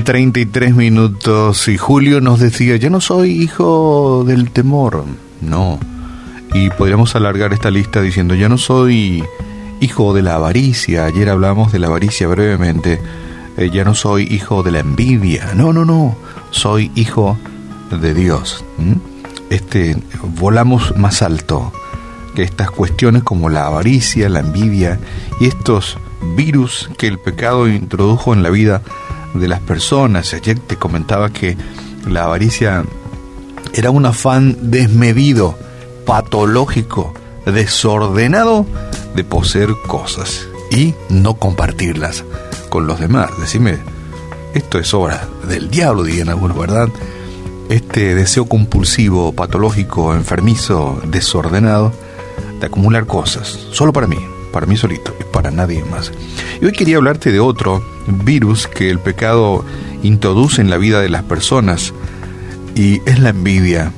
con 33 minutos y Julio nos decía, yo no soy hijo del temor, no. Y podríamos alargar esta lista diciendo, ya no soy hijo de la avaricia, ayer hablamos de la avaricia brevemente, eh, ya no soy hijo de la envidia, no, no, no, soy hijo de Dios. Este, volamos más alto que estas cuestiones como la avaricia, la envidia y estos virus que el pecado introdujo en la vida de las personas. Ayer te comentaba que la avaricia era un afán desmedido, patológico, desordenado de poseer cosas y no compartirlas con los demás. Decime, esto es obra del diablo, dirían algunos, ¿verdad? Este deseo compulsivo, patológico, enfermizo, desordenado de acumular cosas, solo para mí, para mí solito y para nadie más. Y hoy quería hablarte de otro virus que el pecado introduce en la vida de las personas y es la envidia.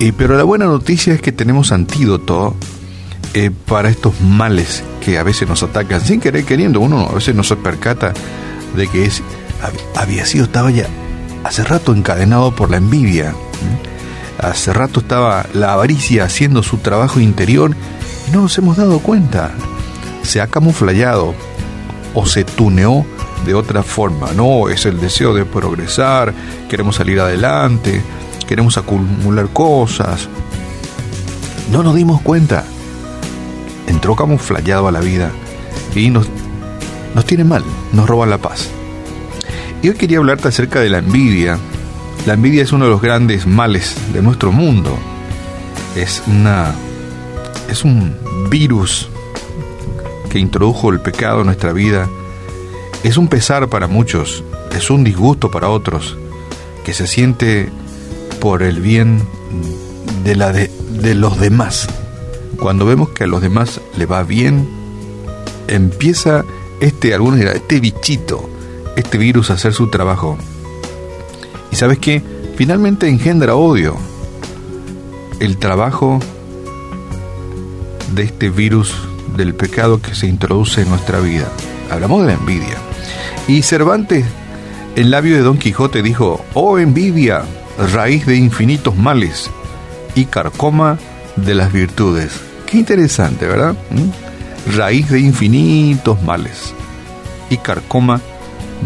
Y, pero la buena noticia es que tenemos antídoto eh, para estos males que a veces nos atacan sin querer queriendo. Uno a veces no se percata de que es había sido, estaba ya hace rato encadenado por la envidia. Hace rato estaba la avaricia haciendo su trabajo interior y no nos hemos dado cuenta. Se ha camuflado o se tuneó de otra forma. No, es el deseo de progresar, queremos salir adelante, queremos acumular cosas. No nos dimos cuenta. Entró camuflado a la vida y nos, nos tiene mal, nos roba la paz. Y hoy quería hablarte acerca de la envidia, la envidia es uno de los grandes males de nuestro mundo. Es una es un virus que introdujo el pecado en nuestra vida. Es un pesar para muchos, es un disgusto para otros, que se siente por el bien de, la de, los demás. Cuando vemos que a los demás le va bien, empieza este, algunos dirán, este bichito, este virus a hacer su trabajo y sabes qué? Finalmente engendra odio. El trabajo de este virus del pecado que se introduce en nuestra vida. Hablamos de la envidia. Y Cervantes, el labio de Don Quijote, dijo, oh envidia, raíz de infinitos males y carcoma de las virtudes. Qué interesante, ¿verdad? ¿Mm? Raíz de infinitos males y carcoma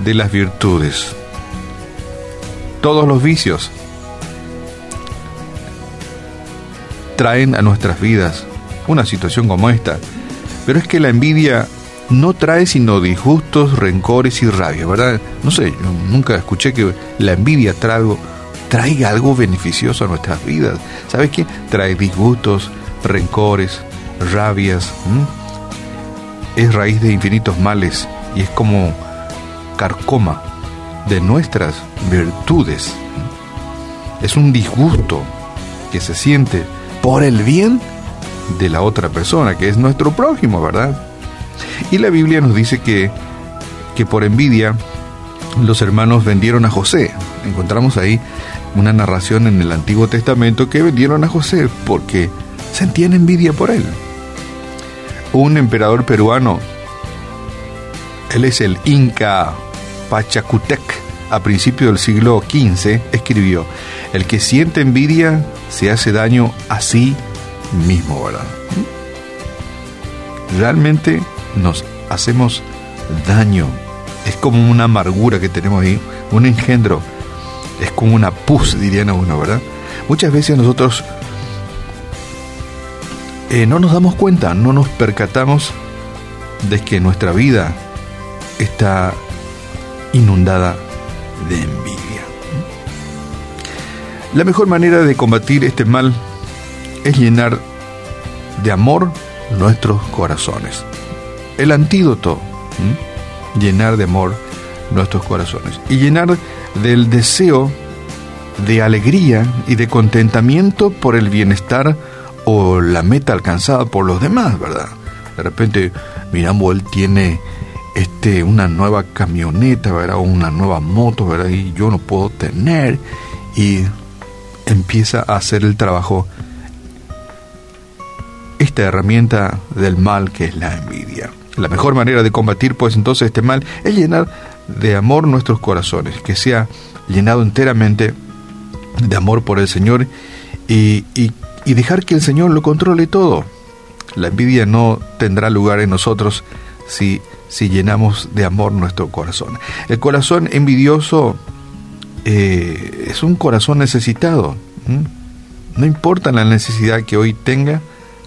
de las virtudes todos los vicios traen a nuestras vidas una situación como esta. Pero es que la envidia no trae sino disgustos, rencores y rabia, ¿verdad? No sé, nunca escuché que la envidia traiga algo beneficioso a nuestras vidas. ¿Sabes qué? Trae disgustos, rencores, rabias. Es raíz de infinitos males y es como carcoma de nuestras virtudes. Es un disgusto que se siente por el bien de la otra persona, que es nuestro prójimo, ¿verdad? Y la Biblia nos dice que, que por envidia los hermanos vendieron a José. Encontramos ahí una narración en el Antiguo Testamento que vendieron a José porque sentían envidia por él. Un emperador peruano, él es el Inca Pachacutec, a principios del siglo XV, escribió, el que siente envidia se hace daño a sí mismo, ¿verdad? Realmente nos hacemos daño. Es como una amargura que tenemos ahí, un engendro. Es como una pus, dirían a uno, ¿verdad? Muchas veces nosotros eh, no nos damos cuenta, no nos percatamos de que nuestra vida está inundada de envidia. La mejor manera de combatir este mal es llenar de amor nuestros corazones. El antídoto, llenar de amor nuestros corazones y llenar del deseo de alegría y de contentamiento por el bienestar o la meta alcanzada por los demás, ¿verdad? De repente miramos, él tiene este, una nueva camioneta, ¿verdad? Una nueva moto, ¿verdad? Y yo no puedo tener. Y empieza a hacer el trabajo esta herramienta del mal que es la envidia. La mejor manera de combatir pues entonces este mal es llenar de amor nuestros corazones, que sea llenado enteramente de amor por el Señor y, y dejar que el Señor lo controle todo. La envidia no tendrá lugar en nosotros si, si llenamos de amor nuestro corazón. El corazón envidioso eh, es un corazón necesitado. No importa la necesidad que hoy tenga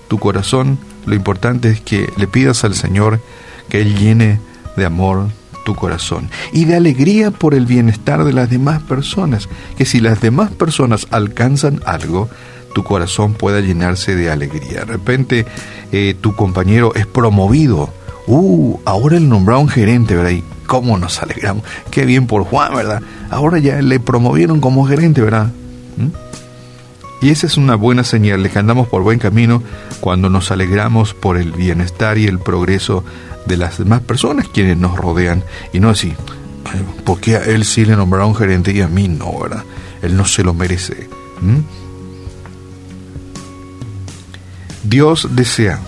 tu corazón, lo importante es que le pidas al Señor que Él llene de amor tu corazón y de alegría por el bienestar de las demás personas, que si las demás personas alcanzan algo, tu corazón pueda llenarse de alegría. De repente eh, tu compañero es promovido, uh, ahora el nombraron gerente, ¿verdad? Y cómo nos alegramos, qué bien por Juan, ¿verdad? Ahora ya le promovieron como gerente, ¿verdad? ¿Mm? Y esa es una buena señal de que andamos por buen camino cuando nos alegramos por el bienestar y el progreso de las demás personas quienes nos rodean y no así, porque a él sí le nombraron gerente y a mí no, ¿verdad? Él no se lo merece. Dios desea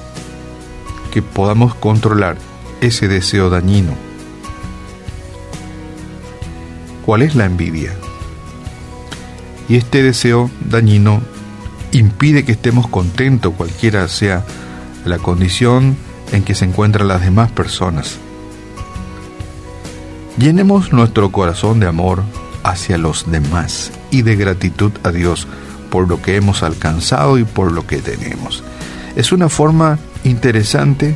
que podamos controlar ese deseo dañino. ¿Cuál es la envidia? Y este deseo dañino impide que estemos contentos, cualquiera sea la condición en que se encuentran las demás personas. Llenemos nuestro corazón de amor hacia los demás y de gratitud a Dios por lo que hemos alcanzado y por lo que tenemos. Es una forma interesante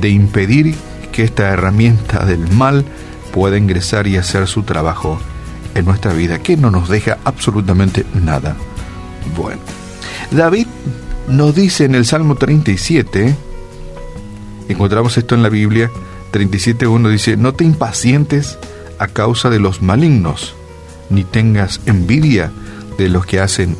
de impedir que esta herramienta del mal pueda ingresar y hacer su trabajo en nuestra vida, que no nos deja absolutamente nada bueno. David nos dice en el Salmo 37, encontramos esto en la Biblia, 37.1 dice, no te impacientes a causa de los malignos, ni tengas envidia de los que hacen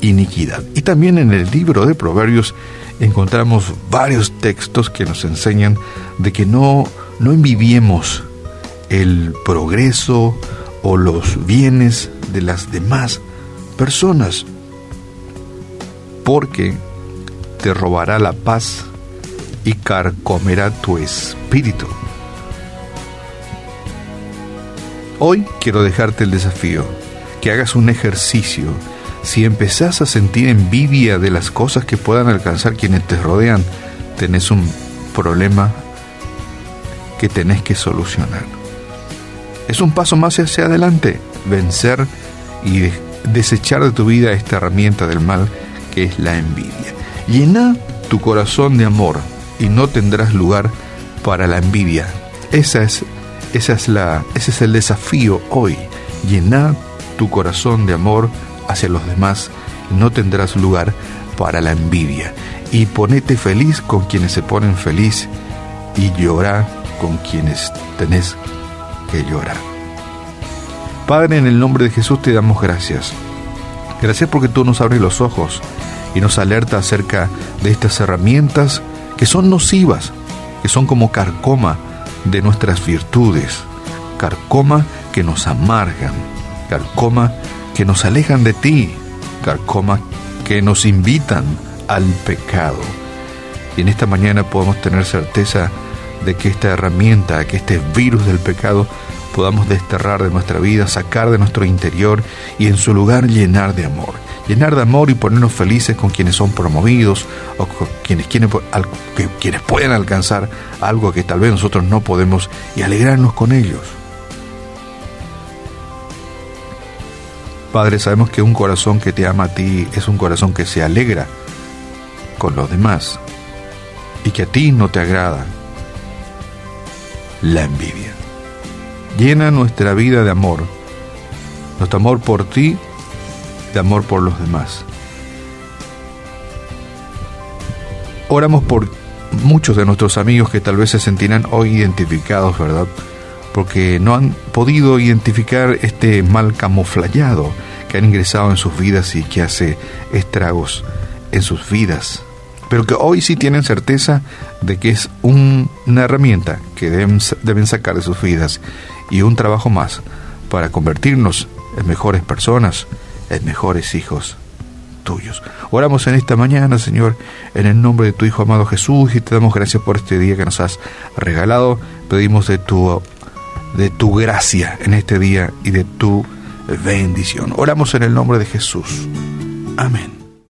iniquidad. Y también en el libro de Proverbios encontramos varios textos que nos enseñan de que no, no el progreso o los bienes de las demás personas, porque te robará la paz y carcomerá tu espíritu. Hoy quiero dejarte el desafío, que hagas un ejercicio. Si empezás a sentir envidia de las cosas que puedan alcanzar quienes te rodean, tenés un problema que tenés que solucionar. Es un paso más hacia adelante, vencer y desechar de tu vida esta herramienta del mal que es la envidia. Llena tu corazón de amor y no tendrás lugar para la envidia. Esa es, esa es la, ese es el desafío hoy. Llena tu corazón de amor hacia los demás y no tendrás lugar para la envidia. Y ponete feliz con quienes se ponen feliz y llora con quienes tenés que llorar. Padre, en el nombre de Jesús te damos gracias. Gracias porque tú nos abres los ojos y nos alerta acerca de estas herramientas que son nocivas, que son como carcoma de nuestras virtudes, carcoma que nos amargan, carcoma que nos alejan de ti, carcoma que nos invitan al pecado. Y en esta mañana podemos tener certeza de que esta herramienta, que este virus del pecado, podamos desterrar de nuestra vida, sacar de nuestro interior y en su lugar llenar de amor. Llenar de amor y ponernos felices con quienes son promovidos o con quienes, quieren, quienes pueden alcanzar algo que tal vez nosotros no podemos y alegrarnos con ellos. Padre, sabemos que un corazón que te ama a ti es un corazón que se alegra con los demás y que a ti no te agrada la envidia. Llena nuestra vida de amor, nuestro amor por ti, de amor por los demás. Oramos por muchos de nuestros amigos que tal vez se sentirán hoy identificados, ¿verdad? Porque no han podido identificar este mal camuflado que han ingresado en sus vidas y que hace estragos en sus vidas pero que hoy sí tienen certeza de que es una herramienta que deben, deben sacar de sus vidas y un trabajo más para convertirnos en mejores personas, en mejores hijos tuyos. Oramos en esta mañana, Señor, en el nombre de tu Hijo amado Jesús y te damos gracias por este día que nos has regalado. Pedimos de tu de tu gracia en este día y de tu bendición. Oramos en el nombre de Jesús. Amén.